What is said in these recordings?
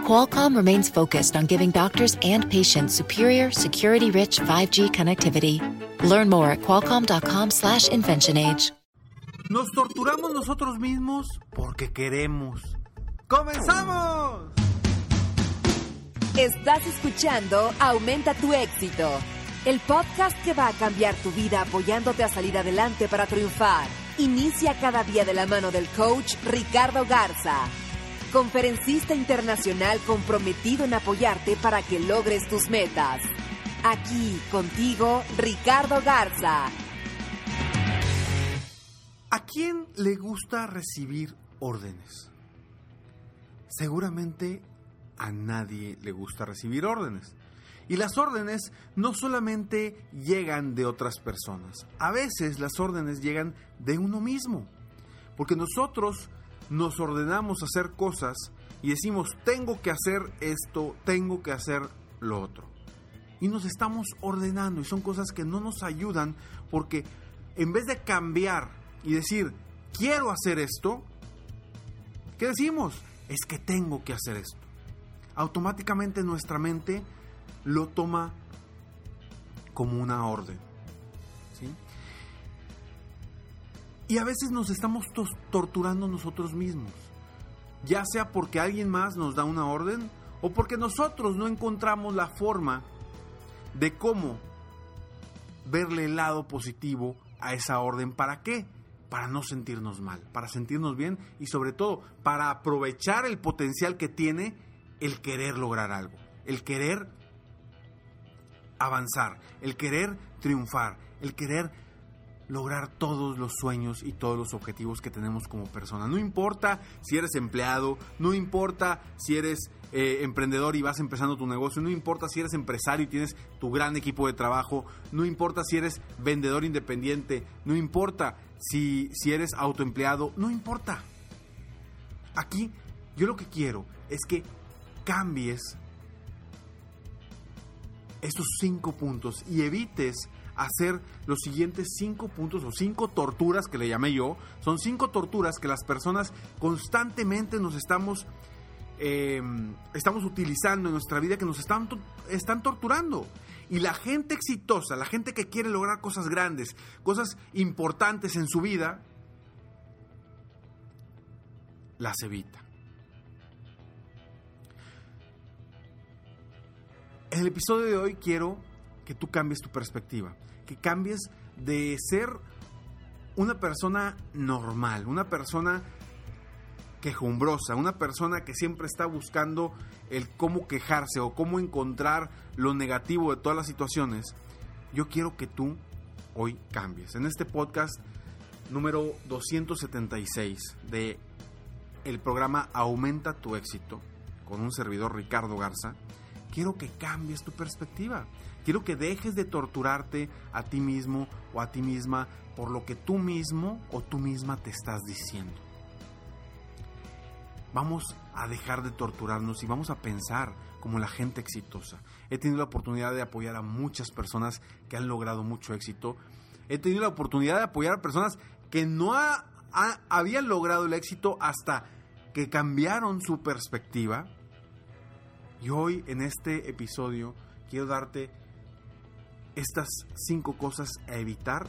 Qualcomm remains focused on giving doctors and patients superior, security-rich 5G connectivity. Learn more at qualcomm.com/slash inventionage. Nos torturamos nosotros mismos porque queremos. ¡Comenzamos! Estás escuchando Aumenta tu éxito, el podcast que va a cambiar tu vida apoyándote a salir adelante para triunfar. Inicia cada día de la mano del coach Ricardo Garza, conferencista internacional comprometido en apoyarte para que logres tus metas. Aquí contigo, Ricardo Garza. ¿A quién le gusta recibir órdenes? Seguramente a nadie le gusta recibir órdenes. Y las órdenes no solamente llegan de otras personas, a veces las órdenes llegan de uno mismo. Porque nosotros nos ordenamos hacer cosas y decimos, tengo que hacer esto, tengo que hacer lo otro. Y nos estamos ordenando y son cosas que no nos ayudan porque en vez de cambiar y decir, quiero hacer esto, ¿qué decimos? Es que tengo que hacer esto. Automáticamente nuestra mente lo toma como una orden. Y a veces nos estamos torturando nosotros mismos. Ya sea porque alguien más nos da una orden o porque nosotros no encontramos la forma de cómo verle el lado positivo a esa orden. ¿Para qué? Para no sentirnos mal, para sentirnos bien y sobre todo para aprovechar el potencial que tiene el querer lograr algo, el querer avanzar, el querer triunfar, el querer lograr todos los sueños y todos los objetivos que tenemos como persona. No importa si eres empleado, no importa si eres eh, emprendedor y vas empezando tu negocio, no importa si eres empresario y tienes tu gran equipo de trabajo, no importa si eres vendedor independiente, no importa si, si eres autoempleado, no importa. Aquí yo lo que quiero es que cambies estos cinco puntos y evites hacer los siguientes cinco puntos o cinco torturas que le llamé yo. Son cinco torturas que las personas constantemente nos estamos, eh, estamos utilizando en nuestra vida que nos están, están torturando. Y la gente exitosa, la gente que quiere lograr cosas grandes, cosas importantes en su vida, las evita. En el episodio de hoy quiero que tú cambies tu perspectiva, que cambies de ser una persona normal, una persona quejumbrosa, una persona que siempre está buscando el cómo quejarse o cómo encontrar lo negativo de todas las situaciones, yo quiero que tú hoy cambies. En este podcast número 276 de el programa Aumenta tu éxito con un servidor Ricardo Garza, quiero que cambies tu perspectiva. Quiero que dejes de torturarte a ti mismo o a ti misma por lo que tú mismo o tú misma te estás diciendo. Vamos a dejar de torturarnos y vamos a pensar como la gente exitosa. He tenido la oportunidad de apoyar a muchas personas que han logrado mucho éxito. He tenido la oportunidad de apoyar a personas que no habían logrado el éxito hasta que cambiaron su perspectiva y hoy en este episodio quiero darte estas cinco cosas a evitar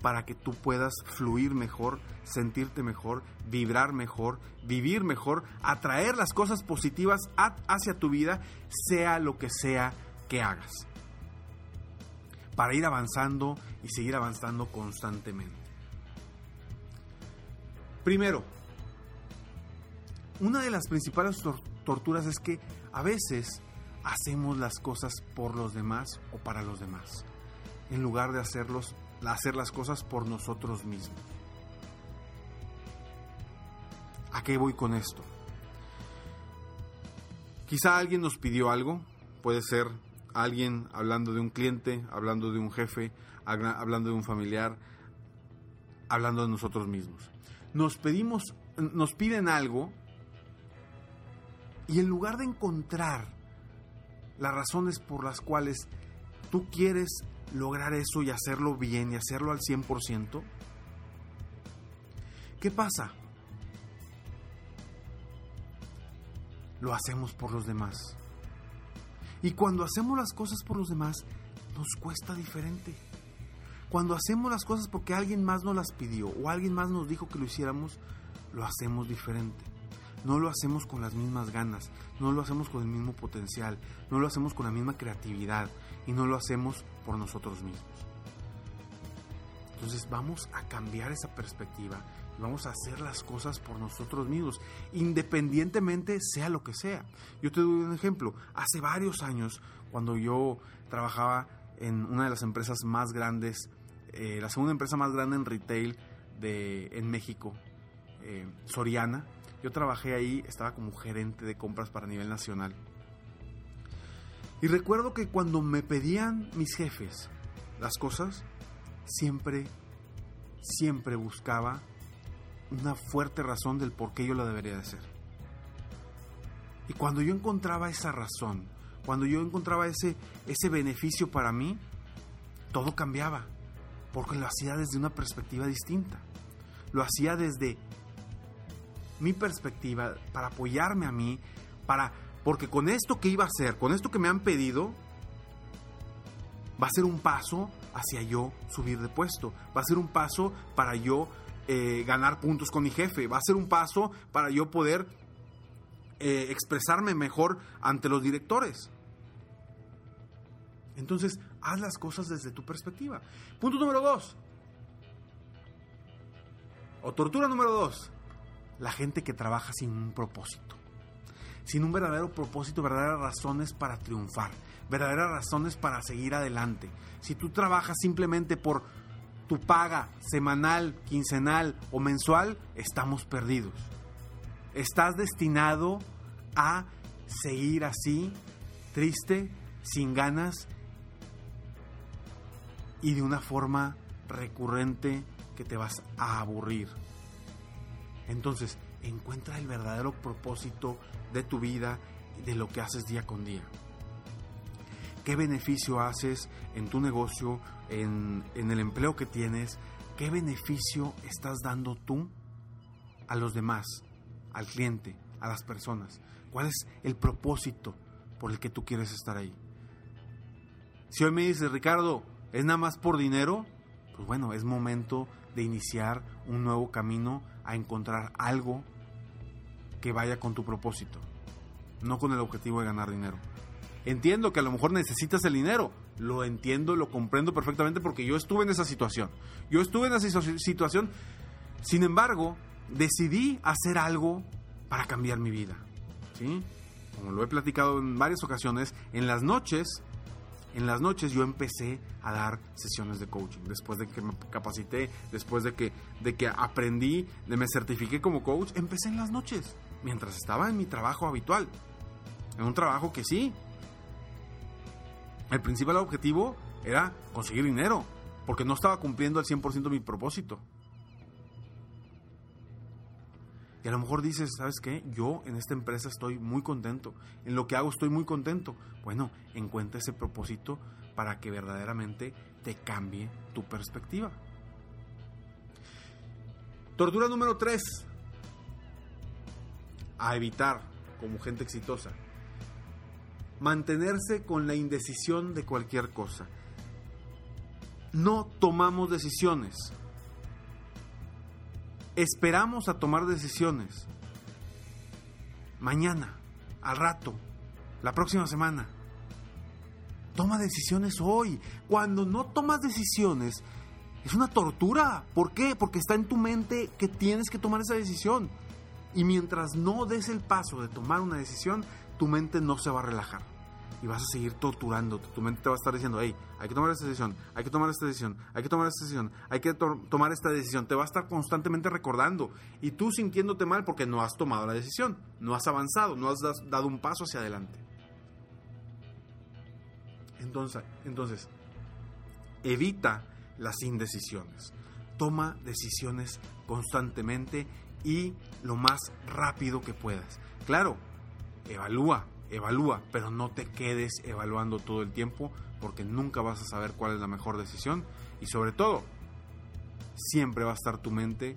para que tú puedas fluir mejor, sentirte mejor, vibrar mejor, vivir mejor, atraer las cosas positivas hacia tu vida, sea lo que sea que hagas. Para ir avanzando y seguir avanzando constantemente. Primero, una de las principales torturas es que a veces hacemos las cosas por los demás o para los demás, en lugar de hacerlos, hacer las cosas por nosotros mismos. ¿A qué voy con esto? Quizá alguien nos pidió algo, puede ser alguien hablando de un cliente, hablando de un jefe, hablando de un familiar, hablando de nosotros mismos. Nos pedimos, nos piden algo y en lugar de encontrar las razones por las cuales tú quieres lograr eso y hacerlo bien y hacerlo al 100%, ¿qué pasa? Lo hacemos por los demás. Y cuando hacemos las cosas por los demás, nos cuesta diferente. Cuando hacemos las cosas porque alguien más nos las pidió o alguien más nos dijo que lo hiciéramos, lo hacemos diferente. No lo hacemos con las mismas ganas, no lo hacemos con el mismo potencial, no lo hacemos con la misma creatividad y no lo hacemos por nosotros mismos. Entonces vamos a cambiar esa perspectiva y vamos a hacer las cosas por nosotros mismos, independientemente sea lo que sea. Yo te doy un ejemplo. Hace varios años, cuando yo trabajaba en una de las empresas más grandes, eh, la segunda empresa más grande en retail de, en México, eh, Soriana, yo trabajé ahí, estaba como gerente de compras para nivel nacional. Y recuerdo que cuando me pedían mis jefes las cosas, siempre, siempre buscaba una fuerte razón del por qué yo lo debería de hacer. Y cuando yo encontraba esa razón, cuando yo encontraba ese, ese beneficio para mí, todo cambiaba, porque lo hacía desde una perspectiva distinta. Lo hacía desde mi perspectiva, para apoyarme a mí, para porque con esto que iba a hacer, con esto que me han pedido, va a ser un paso hacia yo subir de puesto, va a ser un paso para yo eh, ganar puntos con mi jefe, va a ser un paso para yo poder eh, expresarme mejor ante los directores. Entonces, haz las cosas desde tu perspectiva. Punto número dos. O tortura número dos la gente que trabaja sin un propósito. Sin un verdadero propósito, verdaderas razones para triunfar, verdaderas razones para seguir adelante. Si tú trabajas simplemente por tu paga semanal, quincenal o mensual, estamos perdidos. Estás destinado a seguir así, triste, sin ganas y de una forma recurrente que te vas a aburrir. Entonces, encuentra el verdadero propósito de tu vida de lo que haces día con día. ¿Qué beneficio haces en tu negocio, en, el empleo que tienes? ¿Qué beneficio estás dando tú a los demás, al cliente, a las personas? ¿Cuál es el propósito por el que tú quieres estar ahí? Si hoy me dices, Ricardo, ¿es nada más por dinero? Pues bueno, es momento de iniciar un nuevo camino a encontrar algo que vaya con tu propósito, no con el objetivo de ganar dinero. Entiendo que a lo mejor necesitas el dinero, lo entiendo, lo comprendo perfectamente porque yo estuve en esa situación. Yo estuve en esa situación, sin embargo, decidí hacer algo para cambiar mi vida. ¿sí? Como lo he platicado en varias ocasiones, en las noches en las noches yo empecé a dar sesiones de coaching. Después de que me capacité, después de que, de que aprendí, de me certifiqué como coach, empecé en las noches, mientras estaba en mi trabajo habitual. En un trabajo que sí. El principal objetivo era conseguir dinero, porque no estaba cumpliendo al 100% mi propósito. Y a lo mejor dices, ¿sabes qué? Yo en esta empresa estoy muy contento. En lo que hago estoy muy contento. Bueno, encuentra ese propósito para que verdaderamente te cambie tu perspectiva. Tortura número 3. A evitar como gente exitosa. Mantenerse con la indecisión de cualquier cosa. No tomamos decisiones esperamos a tomar decisiones. Mañana, al rato, la próxima semana. Toma decisiones hoy. Cuando no tomas decisiones, es una tortura. ¿Por qué? Porque está en tu mente que tienes que tomar esa decisión. Y mientras no des el paso de tomar una decisión, tu mente no se va a relajar y vas a seguir torturándote. Tu mente te va a estar diciendo, hey, hay que tomar esta decisión, hay que tomar esta decisión, hay que tomar esta decisión, hay que tomar esta decisión. Te va a estar constantemente recordando y tú sintiéndote mal porque no has tomado la decisión, no has avanzado, no has dado un paso hacia adelante. Entonces, entonces evita las indecisiones. toma decisiones constantemente y lo más rápido que puedas. Claro, evalúa, evalúa, pero no te quedes evaluando todo el tiempo porque nunca vas a saber cuál es la mejor decisión y sobre todo, siempre va a estar tu mente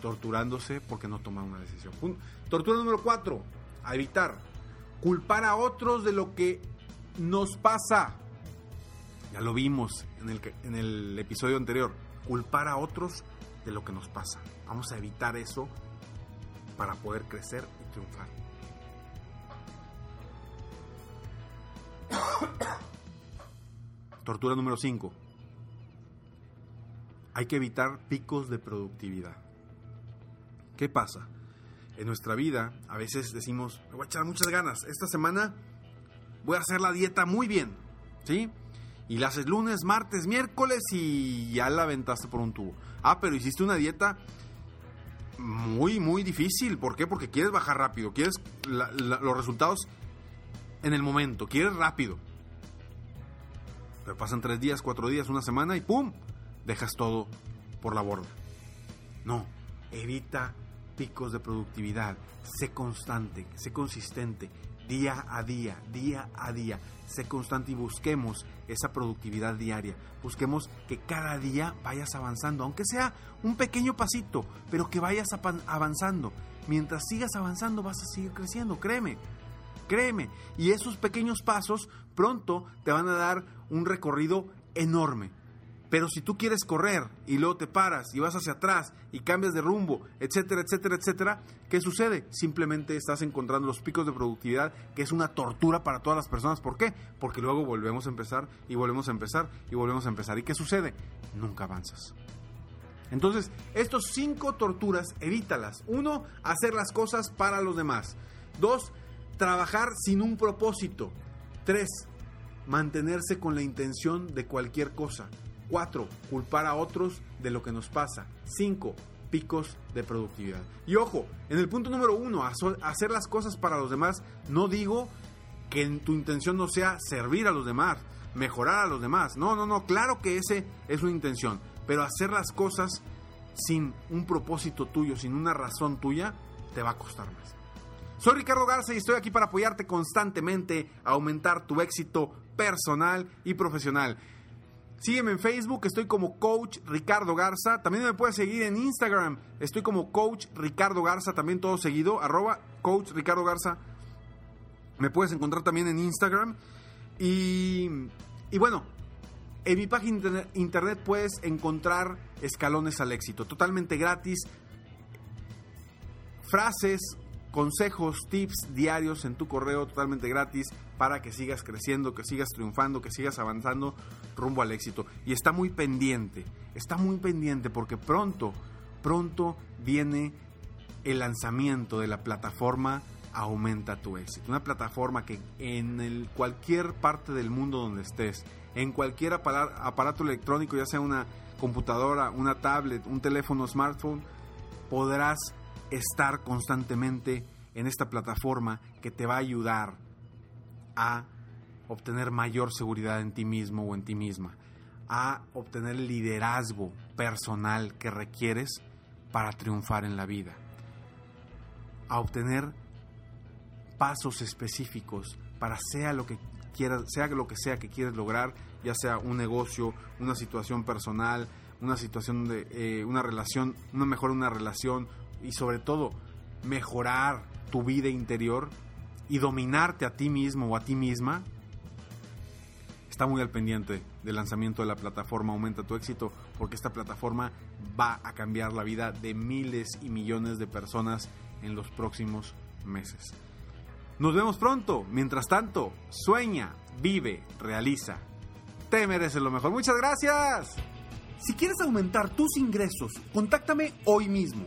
torturándose porque no toma una decisión. Tortura número 4, a evitar culpar a otros de lo que nos pasa. Ya lo vimos en el, en el episodio anterior, culpar a otros de lo que nos pasa. Vamos a evitar eso para poder crecer y triunfar. Tortura número 5. Hay que evitar picos de productividad. ¿Qué pasa? En nuestra vida a veces decimos, me voy a echar muchas ganas. Esta semana voy a hacer la dieta muy bien. ¿Sí? Y la haces lunes, martes, miércoles y ya la aventaste por un tubo. Ah, pero hiciste una dieta muy, muy difícil. ¿Por qué? Porque quieres bajar rápido. Quieres los resultados en el momento. Quieres rápido. Pasan tres días, cuatro días, una semana y ¡pum! Dejas todo por la borda. No, evita picos de productividad. Sé constante, sé consistente, día a día, día a día. Sé constante y busquemos esa productividad diaria. Busquemos que cada día vayas avanzando, aunque sea un pequeño pasito, pero que vayas avanzando. Mientras sigas avanzando vas a seguir creciendo, créeme. Créeme. Y esos pequeños pasos pronto te van a dar un recorrido enorme. Pero si tú quieres correr y luego te paras y vas hacia atrás y cambias de rumbo, etcétera, etcétera, etcétera, ¿qué sucede? Simplemente estás encontrando los picos de productividad, que es una tortura para todas las personas. ¿Por qué? Porque luego volvemos a empezar y volvemos a empezar y volvemos a empezar. ¿Y qué sucede? Nunca avanzas. Entonces, estos cinco torturas, evítalas. Uno, hacer las cosas para los demás. Dos, trabajar sin un propósito. Tres, mantenerse con la intención de cualquier cosa. 4. Culpar a otros de lo que nos pasa. 5. Picos de productividad. Y ojo, en el punto número 1, hacer las cosas para los demás, no digo que tu intención no sea servir a los demás, mejorar a los demás. No, no, no, claro que ese es una intención. Pero hacer las cosas sin un propósito tuyo, sin una razón tuya, te va a costar más. Soy Ricardo Garza y estoy aquí para apoyarte constantemente a aumentar tu éxito personal y profesional. Sígueme en Facebook, estoy como Coach Ricardo Garza. También me puedes seguir en Instagram, estoy como Coach Ricardo Garza, también todo seguido, arroba Coach Ricardo Garza. Me puedes encontrar también en Instagram. Y, y bueno, en mi página internet puedes encontrar escalones al éxito, totalmente gratis. Frases, consejos, tips diarios en tu correo totalmente gratis para que sigas creciendo, que sigas triunfando, que sigas avanzando rumbo al éxito. Y está muy pendiente, está muy pendiente porque pronto, pronto viene el lanzamiento de la plataforma Aumenta tu éxito. Una plataforma que en cualquier parte del mundo donde estés, en cualquier aparato electrónico, ya sea una computadora, una tablet, un teléfono smartphone, podrás estar constantemente en esta plataforma que te va a ayudar a obtener mayor seguridad en ti mismo o en ti misma, a obtener el liderazgo personal que requieres para triunfar en la vida, a obtener pasos específicos para sea lo que quieras, sea lo que sea que quieres lograr, ya sea un negocio, una situación personal, una situación de eh, una relación, una mejor una relación y sobre todo mejorar tu vida interior y dominarte a ti mismo o a ti misma, está muy al pendiente del lanzamiento de la plataforma Aumenta tu éxito, porque esta plataforma va a cambiar la vida de miles y millones de personas en los próximos meses. Nos vemos pronto. Mientras tanto, sueña, vive, realiza. Te mereces lo mejor. Muchas gracias. Si quieres aumentar tus ingresos, contáctame hoy mismo.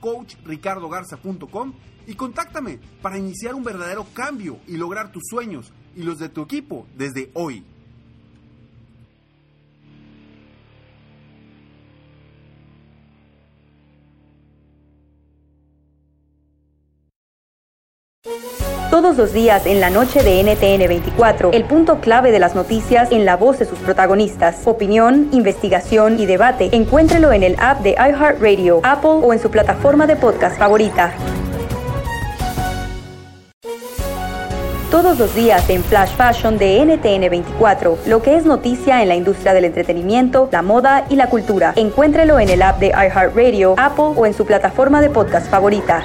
coachricardogarza.com y contáctame para iniciar un verdadero cambio y lograr tus sueños y los de tu equipo desde hoy. Todos los días en la noche de NTN 24, el punto clave de las noticias en la voz de sus protagonistas. Opinión, investigación y debate. Encuéntrelo en el app de iHeartRadio, Apple o en su plataforma de podcast favorita. Todos los días en Flash Fashion de NTN 24, lo que es noticia en la industria del entretenimiento, la moda y la cultura. Encuéntrelo en el app de iHeartRadio, Apple o en su plataforma de podcast favorita.